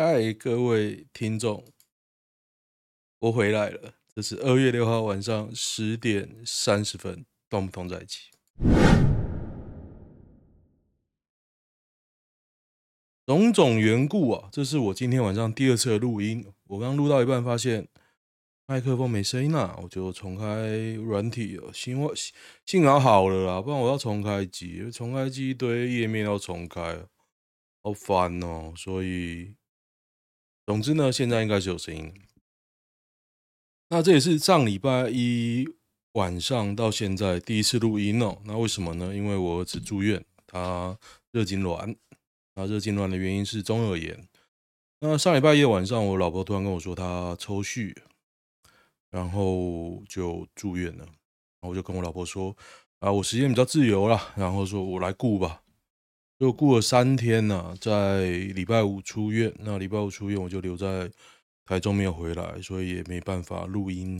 嗨，各位听众，我回来了。这是二月六号晚上十点三十分，动不动在一起。种种缘故啊，这是我今天晚上第二次的录音。我刚录到一半，发现麦克风没声音啊，我就重开软体了。幸好幸好好了啦，不然我要重开机，重开机一堆页面要重开，好烦哦。所以，总之呢，现在应该是有声音。那这也是上礼拜一晚上到现在第一次录音哦。那为什么呢？因为我儿子住院，他热痉挛。他热痉挛的原因是中耳炎。那上礼拜一晚上，我老婆突然跟我说她抽搐，然后就住院了。然后我就跟我老婆说：“啊，我时间比较自由了，然后说我来顾吧。”就过了三天呢，在礼拜五出院。那礼拜五出院，我就留在。台中没有回来，所以也没办法录音。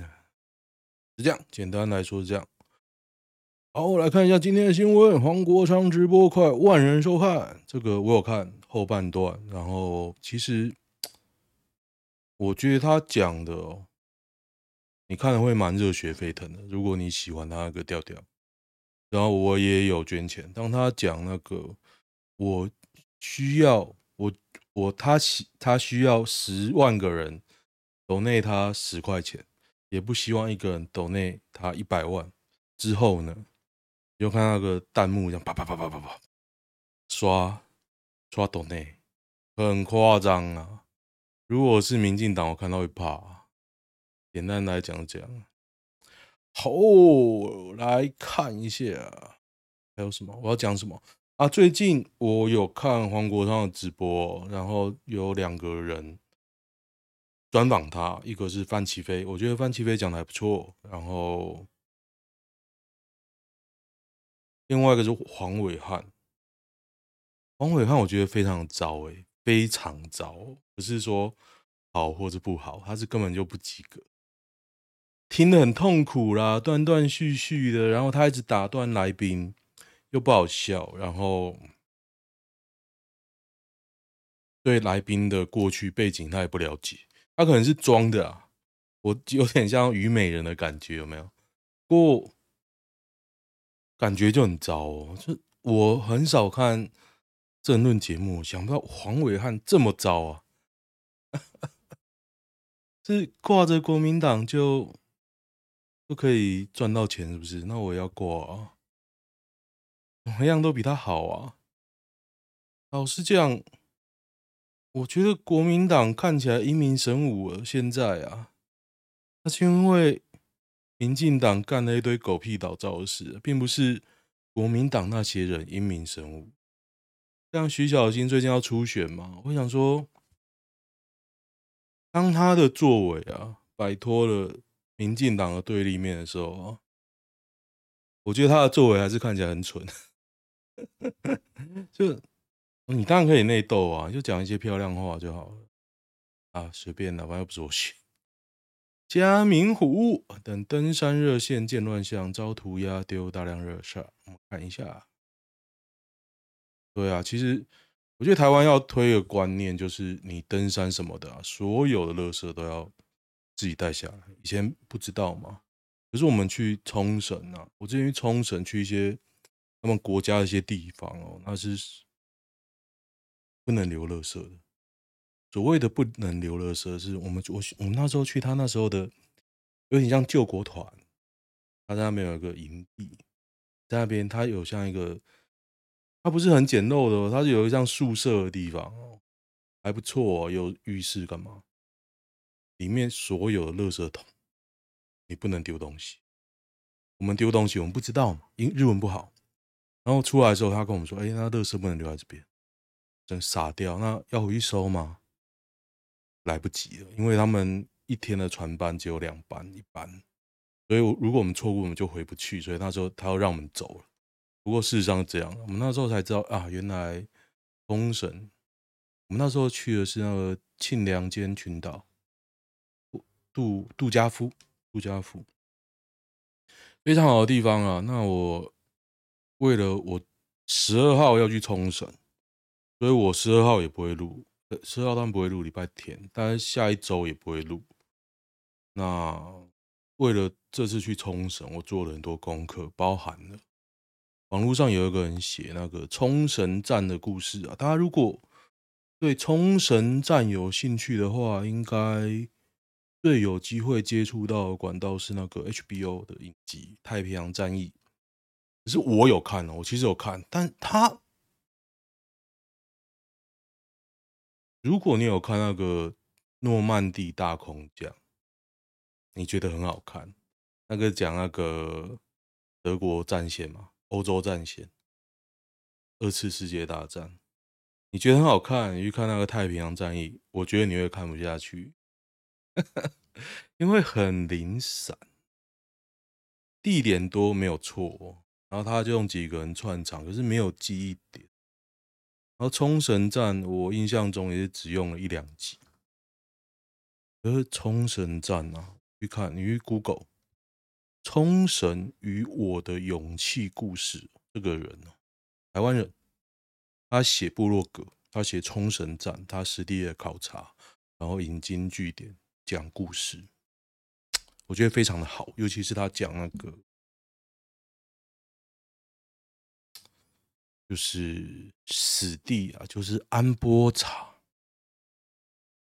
是这样，简单来说是这样。好，我来看一下今天的新闻。黄国昌直播快万人收看，这个我有看后半段。然后其实我觉得他讲的，你看了会蛮热血沸腾的。如果你喜欢他那个调调，然后我也有捐钱。当他讲那个，我需要。我我他需他需要十万个人抖内他十块钱，也不希望一个人抖内他一百万。之后呢，又看那个弹幕这样啪啪啪啪啪啪刷刷抖内，很夸张啊！如果是民进党，我看到会怕。简单来讲讲，好，来看一下还有什么？我要讲什么？啊，最近我有看黄国昌的直播，然后有两个人专访他，一个是范琪斐，我觉得范琪斐讲的还不错，然后另外一个是黄伟汉，黄伟汉我觉得非常糟诶，非常糟，不是说好或者不好，他是根本就不及格，听得很痛苦啦，断断续续的，然后他一直打断来宾。又不好笑，然后对来宾的过去背景他也不了解，他可能是装的啊，我有点像虞美人的感觉，有没有？不过感觉就很糟哦，就我很少看政论节目，想不到黄伟汉这么糟啊！是挂着国民党就就可以赚到钱，是不是？那我要挂啊！怎么样都比他好啊！老实讲，我觉得国民党看起来英明神武了。现在啊，那是因为民进党干了一堆狗屁倒灶的事，并不是国民党那些人英明神武。像徐小新最近要初选嘛，我想说，当他的作为啊摆脱了民进党的对立面的时候啊，我觉得他的作为还是看起来很蠢。就你当然可以内斗啊，就讲一些漂亮话就好了啊，随便的，反正又不是我选。嘉明湖等登山热线见乱象，遭涂鸦丢大量垃圾。我们看一下，对啊，其实我觉得台湾要推的观念就是，你登山什么的啊，所有的垃圾都要自己带下来。以前不知道嘛，可是我们去冲绳啊，我之前去冲绳去一些。他们国家一些地方哦，那是不能留垃圾的。所谓的不能留垃圾，是我们我我们那时候去，他那时候的有点像救国团，他在那边有一个营地，在那边他有像一个，他不是很简陋的，他是有一像宿舍的地方哦，还不错，有浴室干嘛？里面所有的垃圾桶，你不能丢东西。我们丢东西，我们不知道嘛，因日文不好。然后出来的时候，他跟我们说：“哎，那垃圾不能留在这边，真傻掉。那要回去收吗？来不及了，因为他们一天的船班只有两班，一班，所以如果我们错过，我们就回不去。所以那时候他要让我们走了。不过事实上是这样，我们那时候才知道啊，原来冲绳，我们那时候去的是那个庆良间群岛，杜杜嘉夫，杜嘉夫，非常好的地方啊。那我。为了我十二号要去冲绳，所以我十二号也不会录，十二号当然不会录，礼拜天，但是下一周也不会录。那为了这次去冲绳，我做了很多功课，包含了网络上有一个人写那个冲绳站的故事啊。大家如果对冲绳站有兴趣的话，应该最有机会接触到管道是那个 HBO 的影集《太平洋战役》。是我有看哦，我其实有看，但他如果你有看那个诺曼底大空降。你觉得很好看？那个讲那个德国战线嘛，欧洲战线，二次世界大战，你觉得很好看？你去看那个太平洋战役，我觉得你会看不下去，因为很零散，地点多没有错，然后他就用几个人串场，可是没有记忆点。然后冲绳站，我印象中也是只用了一两集，可是冲绳站啊。去看，你去 Google《冲绳与我的勇气故事》这个人呢，台湾人，他写部落格，他写冲绳站，他实地的考察，然后引经据典讲故事，我觉得非常的好，尤其是他讲那个，就是死地啊，就是安波查，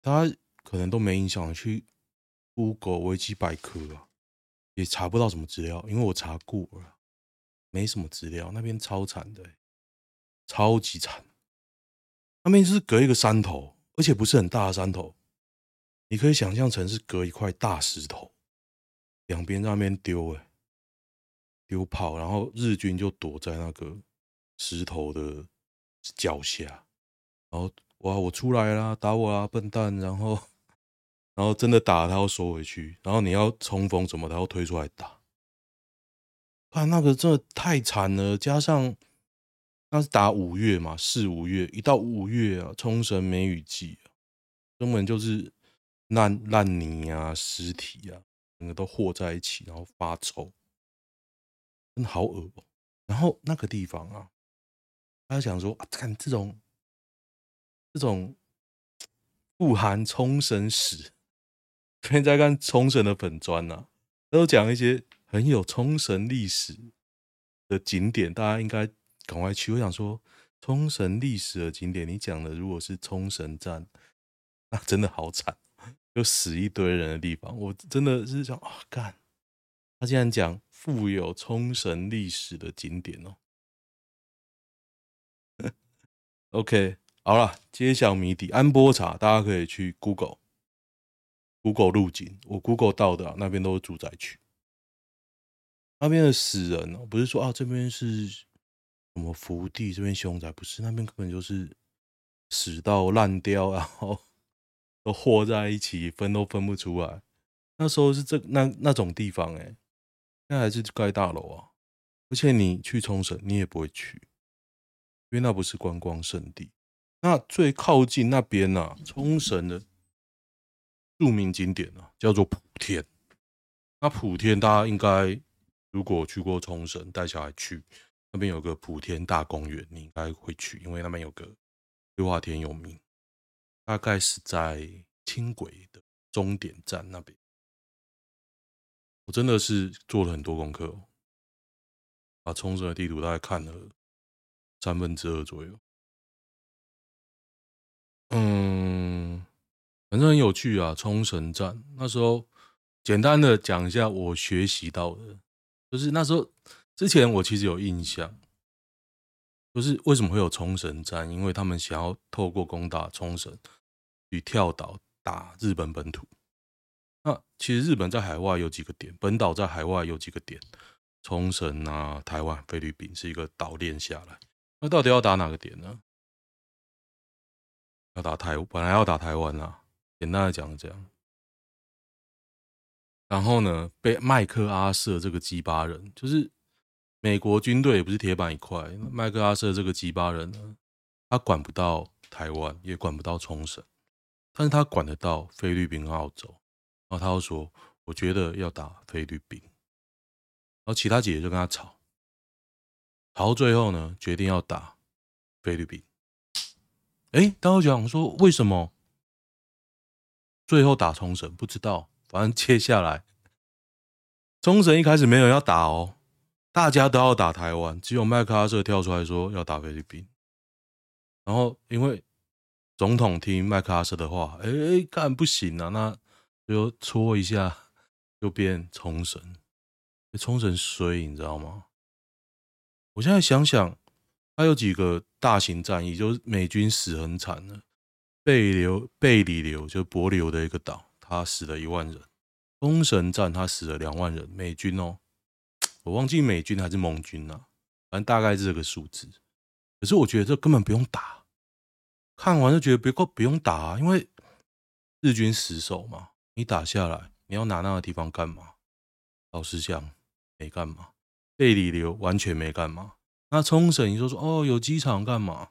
大家可能都没印象去。Google 维基百科啊，也查不到什么资料，因为我查过了，没什么资料。那边超惨的，超级惨。那边就是隔一个山头，而且不是很大的山头，你可以想象成是隔一块大石头，两边在那边丢哎，丢炮，然后日军就躲在那个石头的脚下，然后哇，我出来啦，打我啊，笨蛋，然后。然后真的打，他要收回去。然后你要冲锋什么，他要推出来打。看那个真的太惨了，加上那是打五月嘛，四五月一到五月啊，冲绳梅雨季啊，根本就是烂烂泥啊、尸体啊，整个都和在一起，然后发臭，真的好恶喔。然后那个地方啊，他就想说，啊，看这种这种富含冲绳史。现在看冲绳的粉专呐，都讲一些很有冲绳历史的景点，大家应该赶快去。我想说，冲绳历史的景点，你讲的如果是冲绳站，那真的好惨，就死一堆人的地方。我真的是想啊，干！他竟然讲富有冲绳历史的景点哦。OK，好了，揭晓谜底，安波茶，大家可以去 Google。Google 路径，我 Google 到的、那边都是住宅区，那边的死人哦，不是说啊这边是什么福地，这边凶宅，不是，那边根本就是死到烂掉，然后 都和在一起，分都分不出来。那时候是这那那种地方、欸，哎，那还是盖大楼啊，而且你去冲绳，你也不会去，因为那不是观光胜地。那最靠近那边呢、啊，冲绳的。著名景点啊，叫做普天。那普天大家应该如果去过冲绳，带小孩去那边有个普天大公园，你应该会去，因为那边有个溜滑梯有名。大概是在轻轨的终点站那边。我真的是做了很多功课哦，把冲绳的地图大概看了三分之二左右。嗯。反正很有趣啊，冲绳站那时候，简单的讲一下我学习到的，就是那时候之前我其实有印象，就是为什么会有冲绳站，因为他们想要透过攻打冲绳与跳岛打日本本土。那其实日本在海外有几个点，本岛在海外有几个点，冲绳啊、台湾、菲律宾是一个岛链下来。那到底要打哪个点呢？要打台，本来要打台湾啊。简单的讲，这样。然后呢，被麦克阿瑟这个鸡巴人，就是美国军队也不是铁板一块。麦克阿瑟这个鸡巴人呢，他管不到台湾，也管不到冲绳，但是他管得到菲律宾和澳洲。然后他又说：“我觉得要打菲律宾。”然后其他姐姐就跟他吵，好最后呢，决定要打菲律宾。哎，大家讲说为什么最后打冲绳？不知道，反正接下来冲绳一开始没有要打哦，大家都要打台湾，只有麦克阿瑟跳出来说要打菲律宾。然后因为总统听麦克阿瑟的话，哎，干不行啊，那就搓一下，就变冲绳。冲绳衰，你知道吗？我现在想想。他有几个大型战役，就是美军死很惨了。贝流贝里流就是帛琉的一个岛，他死了一万人。冲绳战他死了两万人，美军哦，我忘记美军还是盟军了，反正大概是这个数字。可是我觉得这根本不用打，看完就觉得不够不用打啊，因为日军死守嘛，你打下来你要拿那个地方干嘛？老实讲，没干嘛。贝里琉完全没干嘛。那冲绳，你就说哦，有机场干嘛？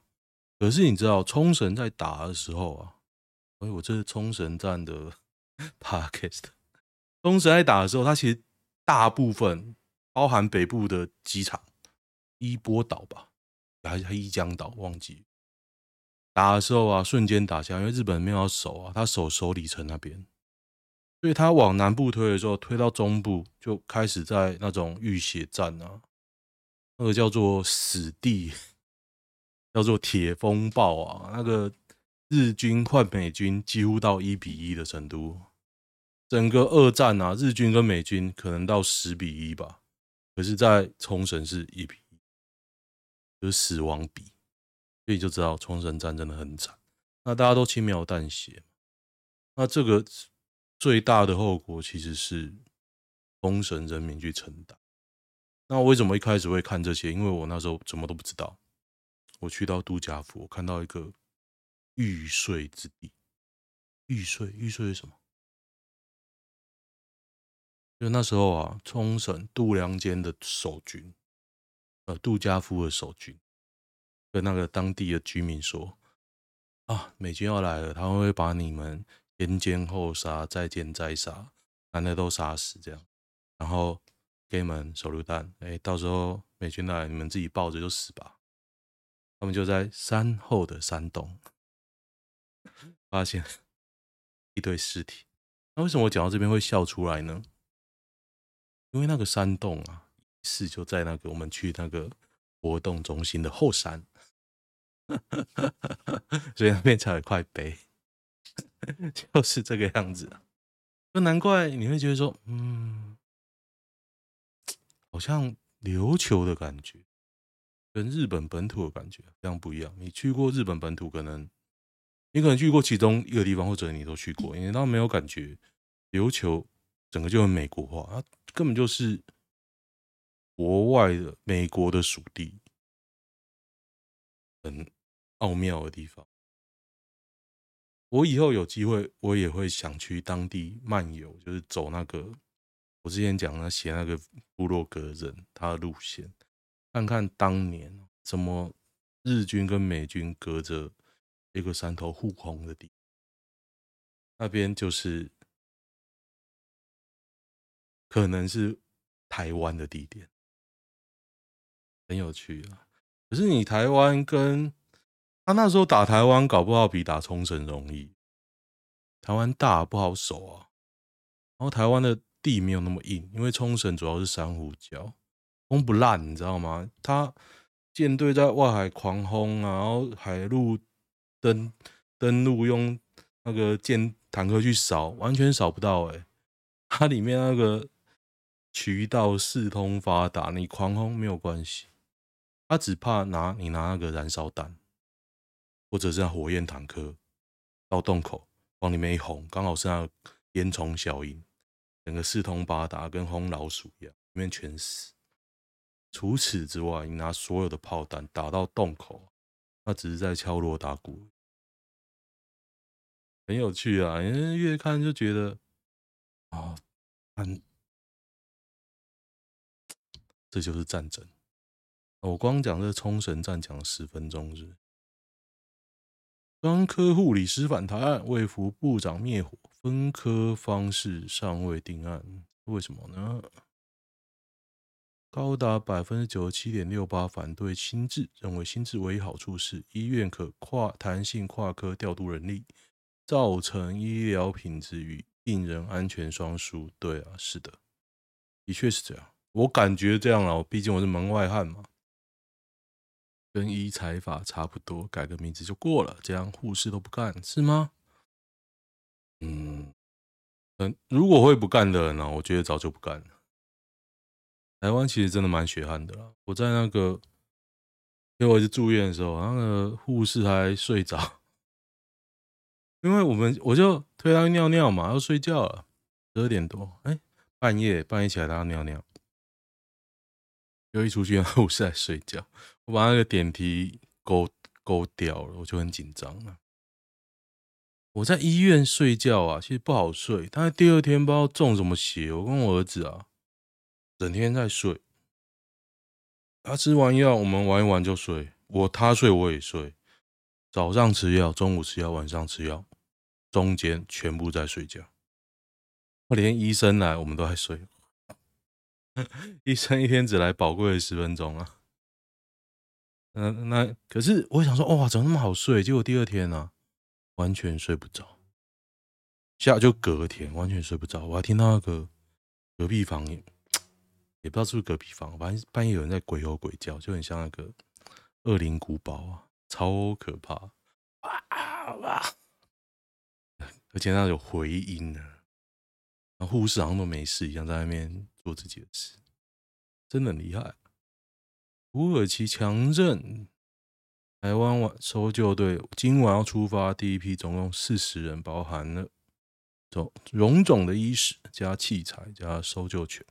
可是你知道，冲绳在打的时候啊，哎，我这是冲绳站的 podcast。冲绳在打的时候，它其实大部分包含北部的机场，伊波岛吧，还是伊江岛，忘记。打的时候啊，瞬间打下，因为日本没有守啊，他守首里城那边，所以他往南部推的时候，推到中部就开始在那种浴血战啊。那个叫做死地，叫做铁风暴啊！那个日军换美军几乎到一比一的程度，整个二战啊，日军跟美军可能到十比一吧，可是，在冲绳是一比一，就是死亡比，所以就知道冲绳战真的很惨。那大家都轻描淡写，那这个最大的后果其实是冲绳人民去承担。那我为什么一开始会看这些？因为我那时候什么都不知道。我去到杜家夫，我看到一个玉碎之地。玉碎，玉碎是什么？就那时候啊，冲绳渡良间的守军，呃，杜家夫的守军，跟那个当地的居民说：“啊，美军要来了，他们会把你们先奸后杀，再奸再杀，男的都杀死，这样。”然后。给你们手榴弹，哎，到时候美军来，你们自己抱着就死吧。他们就在山后的山洞发现一堆尸体。那为什么我讲到这边会笑出来呢？因为那个山洞啊，是就在那个我们去那个活动中心的后山，所以那边才有一块碑，就是这个样子。就难怪你会觉得说，嗯。好像琉球的感觉，跟日本本土的感觉非常不一样。你去过日本本土，可能你可能去过其中一个地方，或者你都去过，你倒没有感觉。琉球整个就很美国化，它根本就是国外的美国的属地，很奥妙的地方。我以后有机会，我也会想去当地漫游，就是走那个。我之前讲那写那个部落格人他的路线，看看当年怎么日军跟美军隔着一个山头互轰的地，那边就是可能是台湾的地点，很有趣啊。可是你台湾跟他那时候打台湾，搞不好比打冲绳容易。台湾大不好守啊，然后台湾的。地没有那么硬，因为冲绳主要是珊瑚礁，轰不烂，你知道吗？他舰队在外海狂轰啊，然后海陆登登陆用那个舰坦克去扫，完全扫不到哎、欸。它里面那个渠道四通发达，你狂轰没有关系。他只怕拿你拿那个燃烧弹，或者是火焰坦克到洞口往里面一轰，刚好是那烟囱效应。整个四通八达，跟轰老鼠一样，里面全死。除此之外，你拿所有的炮弹打到洞口，那只是在敲锣打鼓，很有趣啊！你越看就觉得，哦，很，这就是战争。我光讲这冲绳战讲了十分钟是。专科护理师反弹案，卫福部长灭火。分科方式尚未定案，为什么呢？高达百分之九十七点六八反对新制，认为新制唯一好处是医院可跨弹性跨科调度人力，造成医疗品质与病人安全双输。对啊，是的，的确是这样。我感觉这样啊，我毕竟我是门外汉嘛，跟医材法差不多，改个名字就过了，这样护士都不干是吗？嗯，嗯，如果会不干的人呢，我觉得早就不干了。台湾其实真的蛮血汗的啦。我在那个，因为我是住院的时候，那个护士还睡着，因为我们我就推他尿尿嘛，要睡觉了，十二点多，哎，半夜半夜起来他尿尿，又一出去，然后我是在睡觉，我把那个点滴勾勾掉了，我就很紧张了。我在医院睡觉啊，其实不好睡，他第二天不知道中什么邪，我跟我儿子啊。整天在睡，他吃完药，我们玩一玩就睡。我他睡我也睡，早上吃药，中午吃药，晚上吃药，中间全部在睡觉。连医生来，我们都在睡。医生一天只来宝贵的十分钟啊。嗯，那可是我想说，哇，怎么那么好睡？结果第二天呢、啊，完全睡不着。下就隔天完全睡不着，我还听到那个隔壁房。也不知道是不是隔壁房，反正半夜有人在鬼吼鬼叫，就很像那个恶灵古堡啊，超可怕！哇哇！而且那有回音呢，然后护士好像都没事一样，在外面做自己的事，真的很厉害。土耳其强震，台湾晚搜救队今晚要出发，第一批总共四十人，包含了种种种的医师加器材加搜救犬。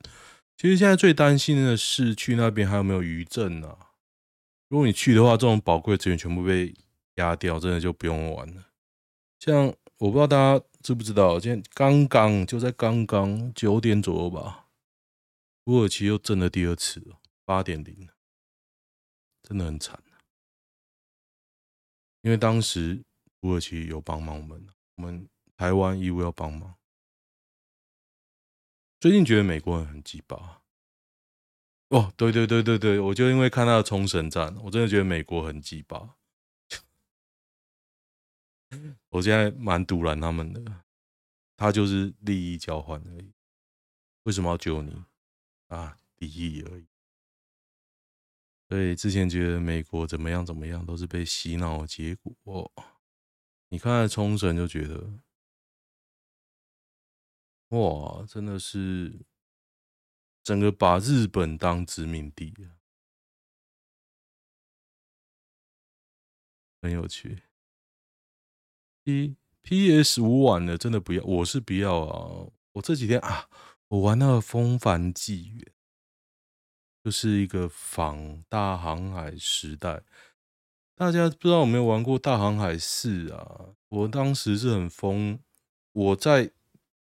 其实现在最担心的是去那边还有没有余震啊？如果你去的话，这种宝贵资源全部被压掉，真的就不用玩了。像我不知道大家知不知道，今天刚刚就在刚刚九点左右吧，土耳其又震了第二次了，八点零，真的很惨。因为当时土耳其有帮忙我们，我们台湾义务要帮忙。最近觉得美国人很鸡巴哦，对对对对对，我就因为看他的冲绳站，我真的觉得美国很鸡巴。我现在蛮阻拦他们的，他就是利益交换而已。为什么要救你啊？利益而已。所以之前觉得美国怎么样怎么样，都是被洗脑的结果。你看冲绳就觉得。哇，真的是整个把日本当殖民地啊，很有趣。P PS 五玩的真的不要，我是不要啊。我这几天啊，我玩那个《风帆纪元》，就是一个仿大航海时代。大家不知道有没有玩过《大航海四》啊？我当时是很疯，我在。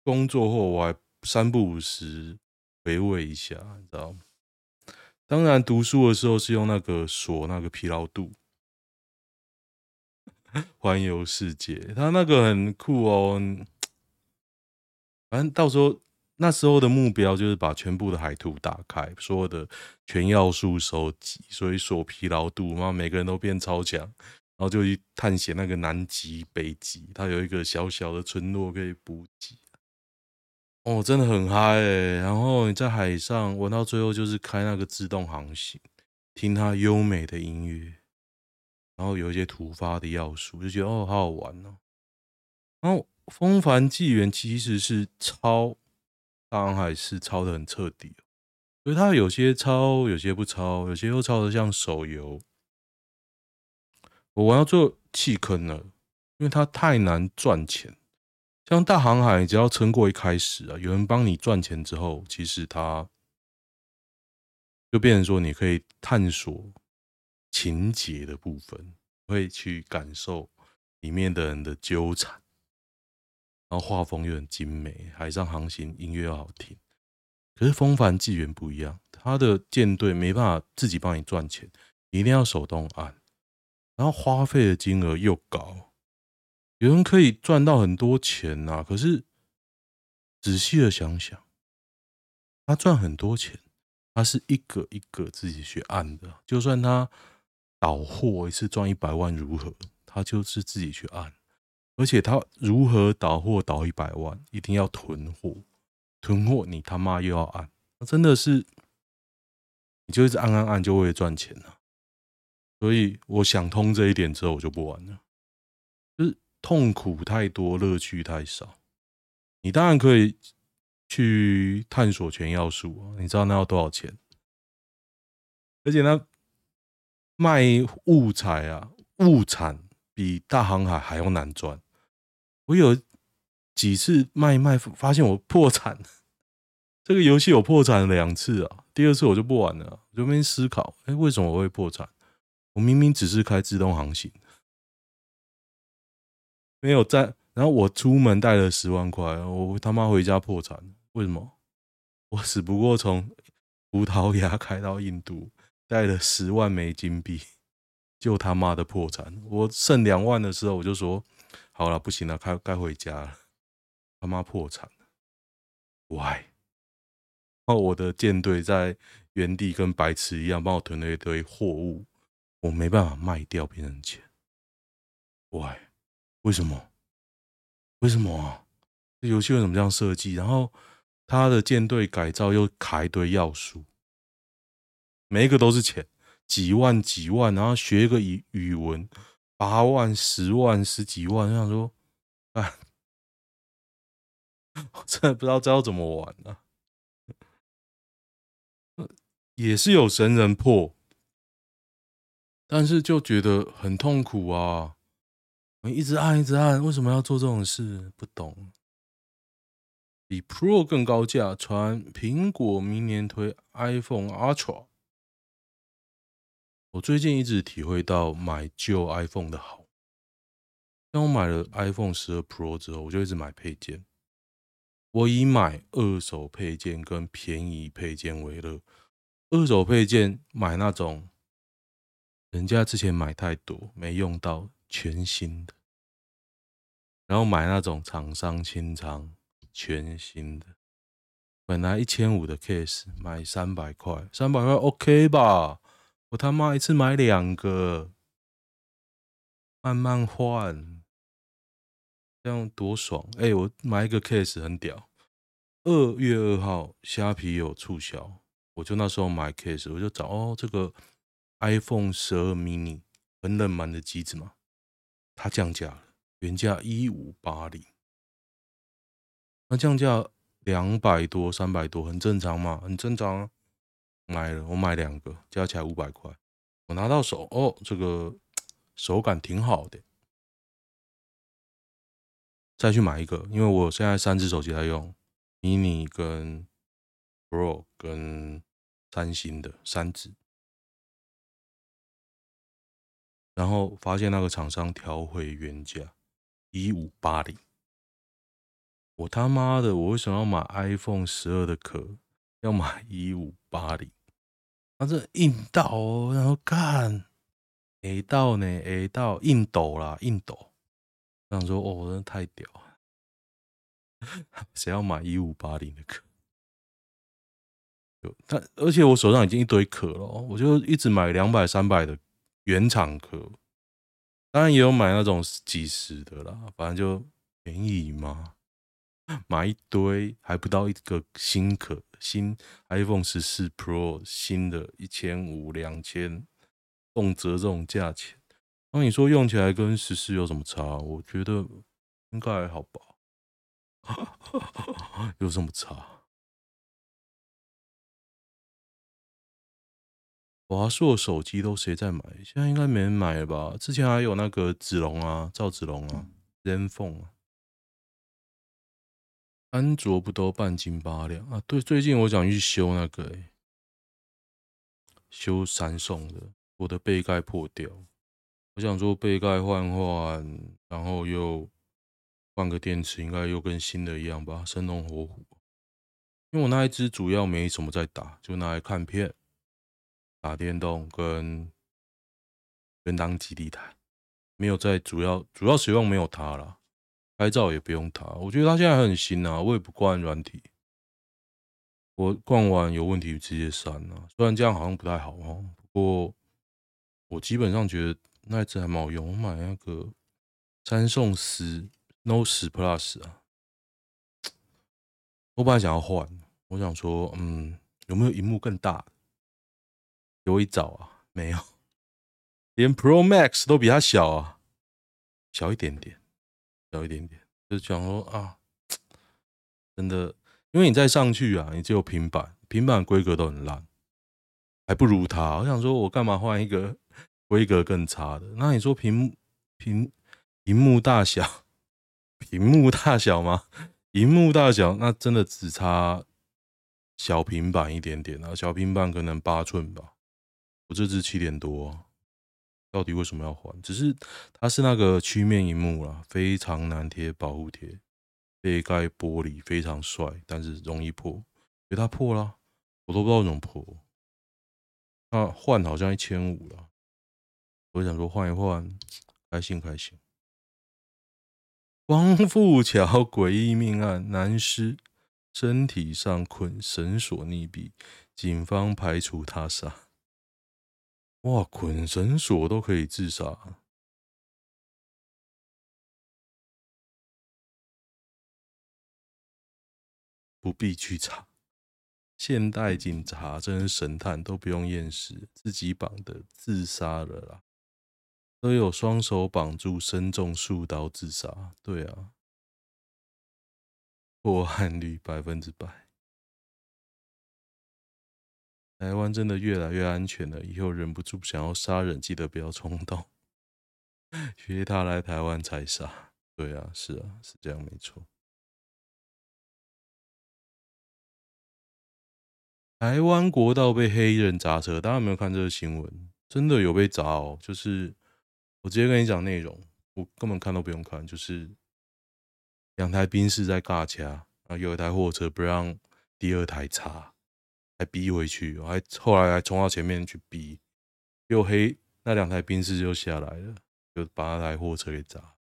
工作后我还三不五时回味一下，你知道吗？当然读书的时候是用那个锁那个疲劳度，环游世界，它那个很酷哦。反正到时候那时候的目标就是把全部的海图打开，所有的全要素收集，所以锁疲劳度，然后每个人都变超强，然后就去探险那个南极、北极，它有一个小小的村落可以补给。哦，真的很嗨欸！然后你在海上玩到最后，就是开那个自动航行，听它优美的音乐，然后有一些突发的要素，就觉得哦，好好玩哦。然后《风帆纪元》其实是超大航海是抄的很彻底，所以它有些抄，有些不抄，有些又抄的像手游。我玩到最后弃坑了，因为它太难赚钱。像大航海，只要撑过一开始啊，有人帮你赚钱之后，其实它就变成说，你可以探索情节的部分，会去感受里面的人的纠缠，然后画风又很精美，海上航行音乐又好听。可是风帆纪元不一样，他的舰队没办法自己帮你赚钱，你一定要手动按，然后花费的金额又高。有人可以赚到很多钱呐、啊，可是仔细的想想，他赚很多钱，他是一个一个自己去按的，就算他倒货一次赚一百万如何，他就是自己去按，而且他如何倒货倒一百万，一定要囤货，囤货你他妈又要按，真的是，你就一直按按按就会赚钱了。所以我想通这一点之后，我就不玩了。就是痛苦太多，乐趣太少。你当然可以去探索全要素啊，你知道那要多少钱？而且那卖物材啊，物产比大航海还要难赚。我有几次卖一卖，发现我破产。这个游戏我破产了两次啊，第二次我就不玩了，我就没思考，哎，为什么我会破产？我明明只是开自动航行，没有在。然后我出门带了十万块，我他妈回家破产，为什么？我只不过从葡萄牙开到印度，带了十万枚金币，就他妈的破产。我剩两万的时候，我就说好了，不行了，该该回家了。他妈破产了，Why？然后我的舰队在原地跟白痴一样，帮我囤了一堆货物。我没办法卖掉变成钱，Why？为什么？为什么啊？这游戏为什么这样设计？然后他的舰队改造又卡一堆要素，每一个都是钱，几万几万，然后学一个语语文，八万、十万、十几万，我想说，哎，我真的不知道这要怎么玩啊！也是有神人破。但是就觉得很痛苦啊！你一直按，一直按，为什么要做这种事？不懂。比 Pro 更高价，传苹果明年推 iPhone Ultra。我最近一直体会到买旧 iPhone 的好。当我买了 iPhone 十二 Pro 之后，我就一直买配件。我以买二手配件跟便宜配件为乐。二手配件买那种。人家之前买太多没用到全新的，然后买那种厂商清仓全新的，本来一千五的 case 买三百块，三百块 OK 吧？我他妈一次买两个，慢慢换，这样多爽！哎、我买一个 case 很屌。二月二号虾皮有促销，我就那时候买 case，我就找哦这个。iPhone 十二 mini 很冷门的机子嘛，它降价了，原价一五八零，那降价两百多、三百多，很正常嘛，很正常啊。买了，我买两个，加起来五百块，我拿到手，哦，这个手感挺好的，再去买一个，因为我现在三只手机在用，mini 跟 Pro 跟三星的三只。然后发现那个厂商调回原价一五八零，我他妈的，我为什么要买 iPhone 十二的壳？要买一五八零，他这硬到哦，然后干，A 到呢，A 到硬抖啦，硬抖。想说，哦，真的太屌了，谁要买一五八零的壳？但而且我手上已经一堆壳了，我就一直买两百、三百的。原厂壳，当然也有买那种几十的啦，反正就便宜嘛，买一堆还不到一个新壳，新 iPhone 十四 Pro 新的一千五两千，动辄这种价钱，那你说用起来跟十四有什么差？我觉得应该还好吧，有什么差？华硕手机都谁在买？现在应该没人买了吧？之前还有那个子龙啊，赵子龙啊，ZenFone 啊，安卓不都半斤八两啊？对，最近我想去修那个、修三送的，我的背盖破掉，我想说背盖换换，然后又换个电池，应该又跟新的一样吧，生龙活虎。因为我那一支主要没什么在打，就拿来看片。打电动跟原档基地台，没有在主要主要使用没有它了，拍照也不用它。我觉得它现在很新啊，我也不惯软体。我逛完有问题直接删了，虽然这样好像不太好哦，不过我基本上觉得那一只还蛮好用。我买那个三送十 Note 10 Plus 啊，我本来想要换，我想说，嗯，有没有荧幕更大？有一找啊，没有，连 Pro Max 都比它小啊，小一点点，小一点点，就讲说啊，真的，因为你再上去啊，你只有平板，平板规格都很烂，还不如它。我想说，我干嘛换一个规格更差的？那你说屏幕屏屏幕大小，屏幕大小吗？屏幕大小，那真的只差小平板一点点啊，小平板可能八寸吧。我这支七点多，到底为什么要换？只是它是那个曲面荧幕啦，非常难贴保护贴，背盖玻璃非常帅，但是容易破。给它破了，我都不知道怎么破。那换好像一千五了，我想说换一换，开心开心。光复桥诡异命案，男尸身体上捆绳索溺毙，警方排除他杀。哇，捆绳索都可以自杀，不必去查。现代警察真是神探，都不用验尸，自己绑的自杀了啦。都有双手绑住，身中数刀自杀。对啊，破案率百分之百。台湾真的越来越安全了，以后忍不住想要杀人，记得不要冲动，约他来台湾才杀。对啊，是啊，是这样没错。台湾国道被黑衣人砸车，大家有没有看这个新闻？真的有被砸哦！就是我直接跟你讲内容，我根本看都不用看，就是两台宾士在尬掐，啊，有一台货车不让第二台插。还逼回去，还后来还冲到前面去逼，又黑那两台兵士就下来了，就把那台货车给砸。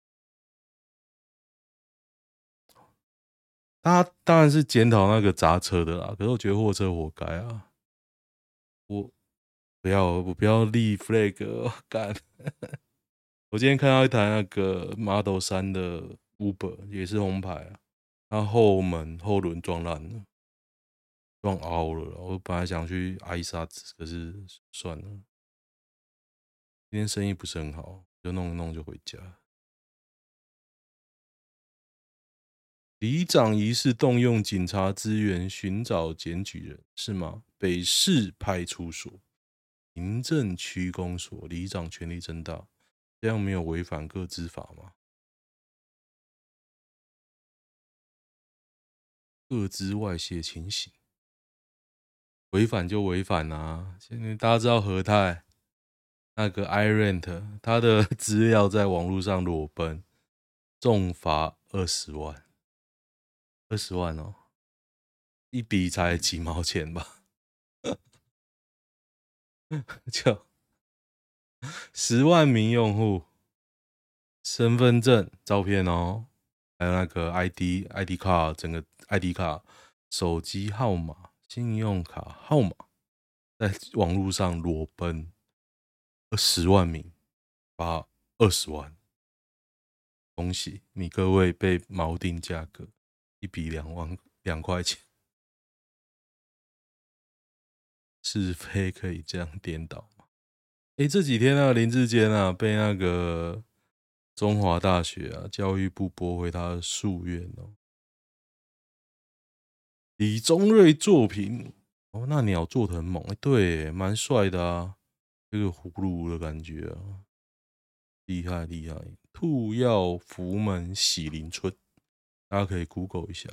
他当然是检讨那个砸车的啦，可是我觉得货车活该啊！我不要，我不要立 flag，干！我今天看到一台那个 Model 3的 Uber 也是红牌啊，它后门后轮撞烂了。撞凹了，我本来想去挨沙子，可是算了，今天生意不是很好，就弄一弄就回家。里长疑似动用警察资源寻找检举人，是吗？北市派出所、行政区公所，里长权力真大，这样没有违反个资法吗？各资外泄情形。违反就违反啊！现在大家知道和泰那个 iRent，他的 资料在网络上裸奔，重罚二十万，二十万哦，一笔才几毛钱吧？就十万名用户身份证照片哦，还有那个 ID ID 卡，整个 ID 卡，手机号码。信用卡号码在网络上裸奔二十万名，罚二十万，恭喜你各位被锚定价格，一笔两万两块钱，是非可以这样颠倒吗？哎、欸，这几天啊，林志坚啊，被那个中华大学啊教育部驳回他的诉愿哦。李宗瑞作品哦，那鸟做的很猛，对，蛮帅的啊，这个葫芦的感觉啊，厉害厉害。兔药福门喜临村，大家可以 Google 一下，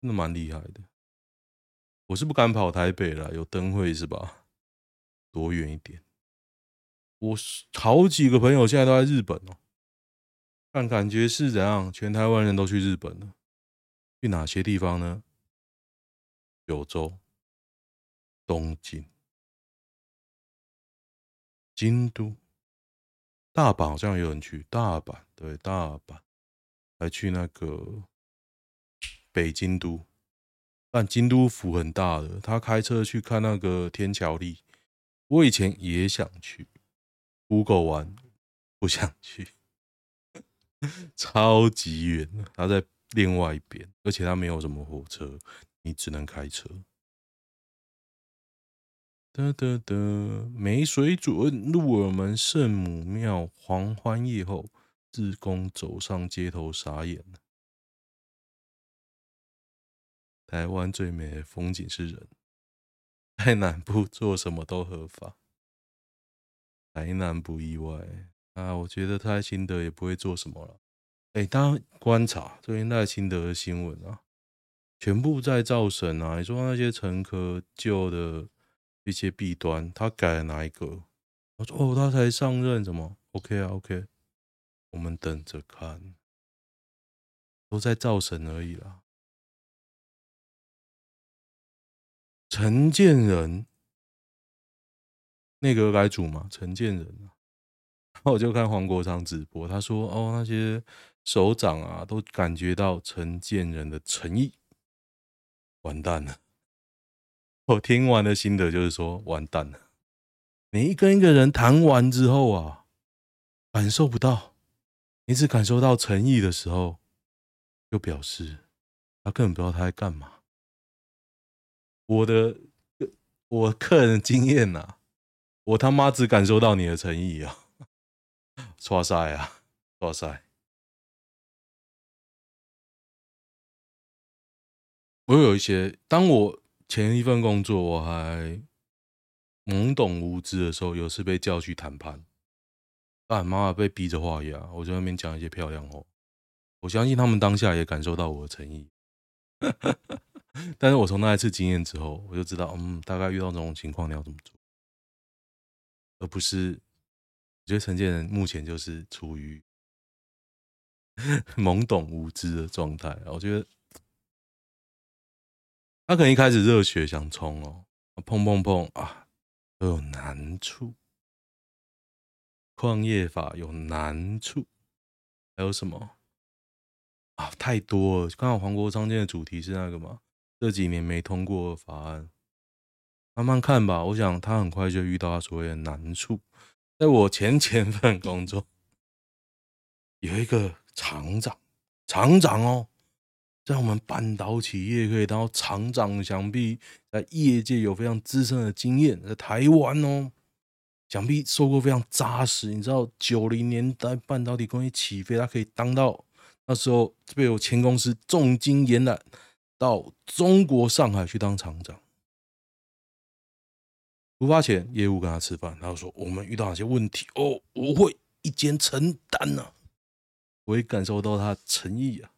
真的蛮厉害的。我是不敢跑台北了，有灯会是吧？躲远一点。我好几个朋友现在都在日本哦，但感觉是怎样？全台湾人都去日本了，去哪些地方呢？九州、东京、京都、大阪，好像有人去大阪。对，大阪还去那个北京都，但京都府很大的，他开车去看那个天桥立，我以前也想去，Google 玩不想去，超级远，他在另外一边，而且他没有什么火车，你只能开车。得得得，没水准！鹿耳门圣母庙狂欢夜后，志工走上街头傻眼了。台湾最美的风景是人，在南部做什么都合法，台南不意外啊。我觉得赖清德也不会做什么了。哎，大家观察最近赖清德的新闻啊，全部在造神啊。你说那些陈科旧的。一些弊端，他改了哪一个？我说哦，他才上任，怎么？OK 啊，OK，我们等着看，都在造神而已啦。陈建仁，内阁改组嘛，陈建仁啊，我就看黄国昌直播，他说哦，那些首长啊，都感觉到陈建仁的诚意，完蛋了。我听完的心得就是说，完蛋了！你一跟一个人谈完之后啊，感受不到，你只感受到诚意的时候，就表示他根本不知道他在干嘛。我的我个人经验呐，我他妈只感受到你的诚意啊！哇塞啊，哇塞！我有一些，当我。前一份工作我还懵懂无知的时候，有次被叫去谈判，但妈妈被逼着画押，我在那边讲一些漂亮话。我相信他们当下也感受到我的诚意，但是我从那一次经验之后，我就知道，嗯，大概遇到这种情况你要怎么做，而不是我觉得陈建仁目前就是处于 懵懂无知的状态，我觉得。他可能一开始热血想冲哦，碰碰碰啊，都有难处。矿业法有难处，还有什么啊？太多了。刚好黄国昌今天的主题是那个嘛？这几年没通过法案，慢慢看吧。我想他很快就遇到他所谓的难处。在我前 前份工作，有一个厂长，厂长哦。在我们半导体业可以当厂长，想必在业界有非常资深的经验。在台湾哦，想必受过非常扎实。你知道九零年代半导体工业起飞，他可以当到那时候被我前公司重金延揽到中国上海去当厂长。出发前，业务跟他吃饭，他就说：“我们遇到哪些问题？哦，我会一肩承担呐。”我也感受到他诚意啊。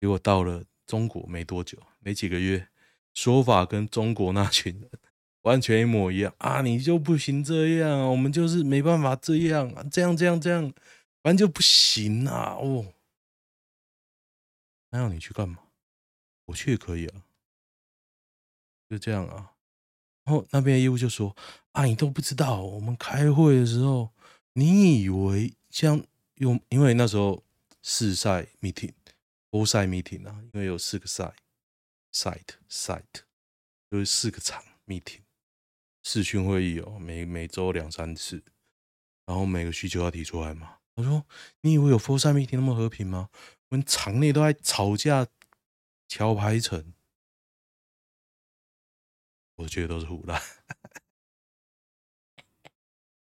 结果到了中国没多久，没几个月，说法跟中国那群人 完全一模一样啊！你就不行这样，我们就是没办法这样啊，这样这样这样，反正就不行啊！哦，那要你去干嘛？我去也可以啊，就这样啊。然后那边业务就说：“啊，你都不知道，我们开会的时候，你以为像用，因为那时候试赛 meeting。” All side meeting 啊，因为有四个 site，site，site，就是四个场 meeting，视讯会议哦，每每周两三次，然后每个需求要提出来嘛。我说，你以为有 full side meeting 那么和平吗？我们场内都在吵架，乔排程，我觉得都是唬烂。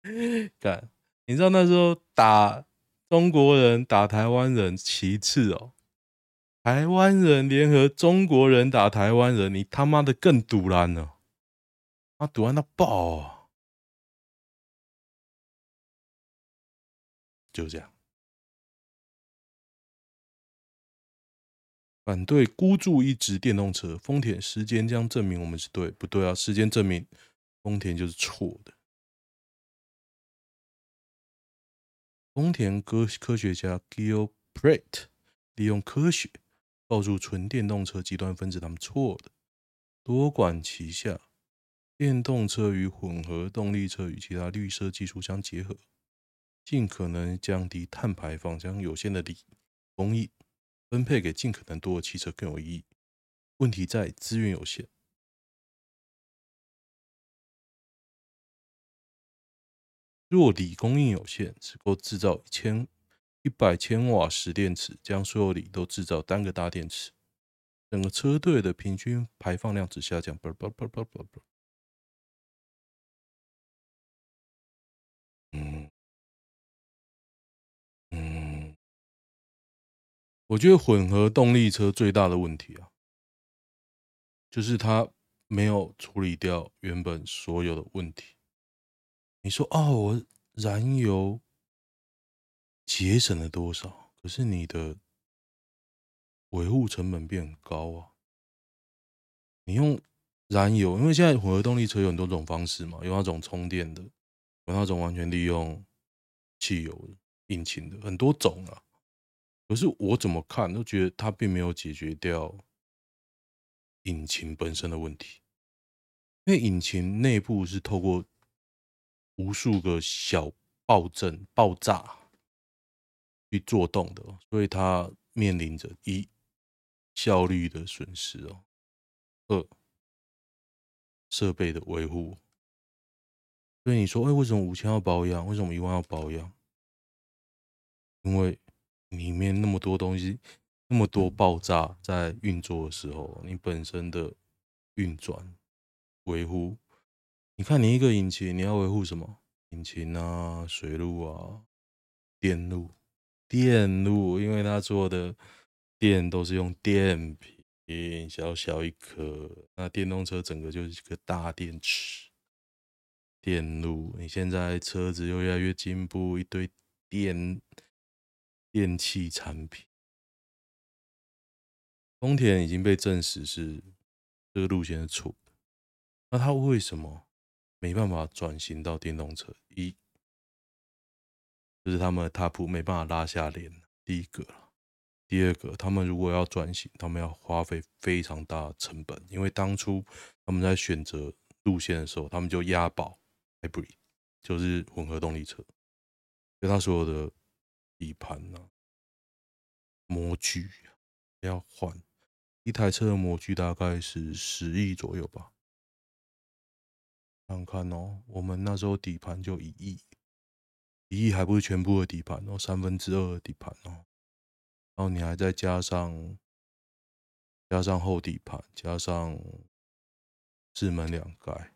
干，你知道那时候打中国人打台湾人，其次哦。台湾人联合中国人打台湾人，你他妈的更赌烂了！他赌烂到爆啊！就这样，反对孤注一掷电动车，丰田时间将证明我们是对，不对啊？时间证明丰田就是错的。丰田科科学家 Gil Pratt 利用科学。告诉纯电动车极端分子，他们错的。多管齐下，电动车与混合动力车与其他绿色技术相结合，尽可能降低碳排放，将有限的锂供应分配给尽可能多的汽车更有意义。问题在资源有限。若锂供应有限，只够制造一千一百千瓦时电池，将所有锂都制造单个大电池，整个车队的平均排放量只下降。嗯嗯，我觉得混合动力车最大的问题啊，就是它没有处理掉原本所有的问题。你说哦，我燃油节省了多少？可是你的维护成本变很高啊！你用燃油，因为现在混合动力车有很多种方式嘛，有那种充电的，有那种完全利用汽油引擎的，很多种啊。可是我怎么看都觉得它并没有解决掉引擎本身的问题，因为引擎内部是透过无数个小爆震、爆炸去做动的，所以它面临着一效率的损失哦，二设备的维护。所以你说，哎，为什么五千要保养？为什么一万要保养？因为里面那么多东西，那么多爆炸在运作的时候，你本身的运转维护。你看，你一个引擎，你要维护什么？引擎啊，水路啊，电路，电路，因为他做的电都是用电瓶，小小一颗。那电动车整个就是一个大电池。电路，你现在车子又越来越进步，一堆电电器产品。丰田已经被证实是这个路线是错的，那它为什么？没办法转型到电动车，一就是他们的 TOP 没办法拉下脸，第一个。第二个，他们如果要转型，他们要花费非常大的成本，因为当初他们在选择路线的时候，他们就押宝 Hybrid，就是混合动力车，所以他所有的底盘啊、模具要换，一台车的模具大概是十亿左右吧。看看哦，我们那时候底盘就一亿，一亿还不是全部的底盘哦，三分之二的底盘哦，然后你还再加上加上后底盘，加上四门两盖，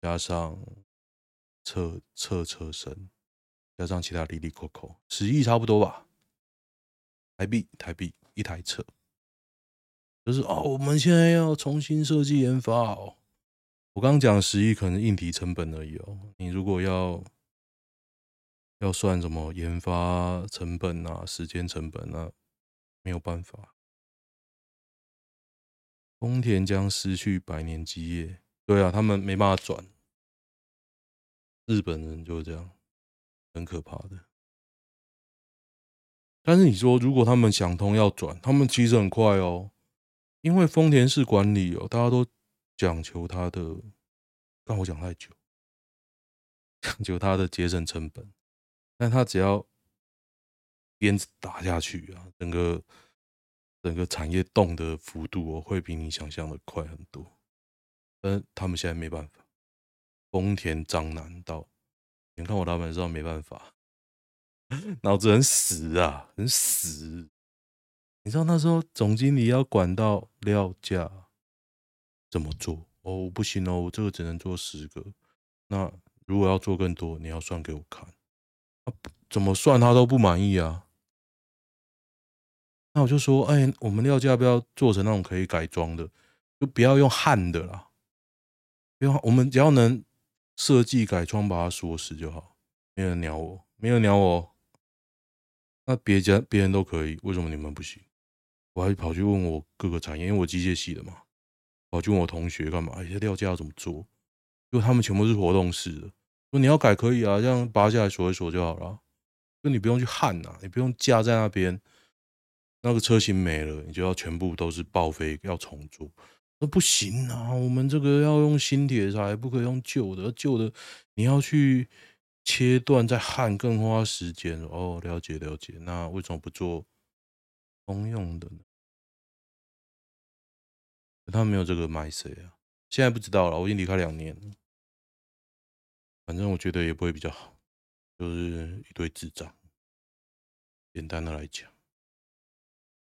加上侧侧车身，加上其他哩哩扣扣，十亿差不多吧？台币台币一台车，就是哦，我们现在要重新设计研发哦。我刚讲十亿可能硬体成本而已哦，你如果要要算什么研发成本啊、时间成本啊，没有办法。丰田将失去百年基业，对啊，他们没办法转。日本人就是这样，很可怕的。但是你说，如果他们想通要转，他们其实很快哦，因为丰田式管理哦，大家都。讲求它的，但我讲太久，讲求它的节省成本，但他只要鞭子打下去啊，整个整个产业动的幅度哦，会比你想象的快很多。但他们现在没办法，丰田章男到，你看我老板知道没办法，脑子很死啊，很死。你知道那时候总经理要管到料价。怎么做？哦，不行哦，我这个只能做十个。那如果要做更多，你要算给我看。啊，怎么算他都不满意啊。那我就说，哎，我们料架要不要做成那种可以改装的，就不要用焊的啦。不要，我们只要能设计改装把它锁死就好。没人鸟我，没人鸟我。那别家别人都可以，为什么你们不行？我还跑去问我各个产业，因为我机械系的嘛。我就问我同学干嘛？哎，这料架要怎么做？就他们全部是活动式的。说你要改可以啊，这样拔下来锁一锁就好了。就你不用去焊呐，你不用架在那边。那个车型没了，你就要全部都是报废，要重做。那不行啊，我们这个要用新铁材，不可以用旧的。旧的你要去切断再焊，更花时间。哦，了解了解。那为什么不做通用的呢？他没有这个卖谁啊。现在不知道了，我已经离开两年了。反正我觉得也不会比较好，就是一堆智障。简单的来讲，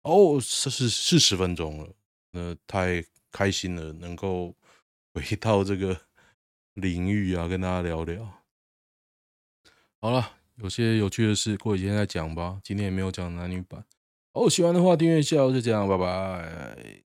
哦，是是四十分钟了，那太开心了，能够 回到这个领域啊，跟大家聊聊。好了，有些有趣的事过几天再讲吧。今天也没有讲男女版。哦，喜欢的话订阅一下，就这样，拜拜。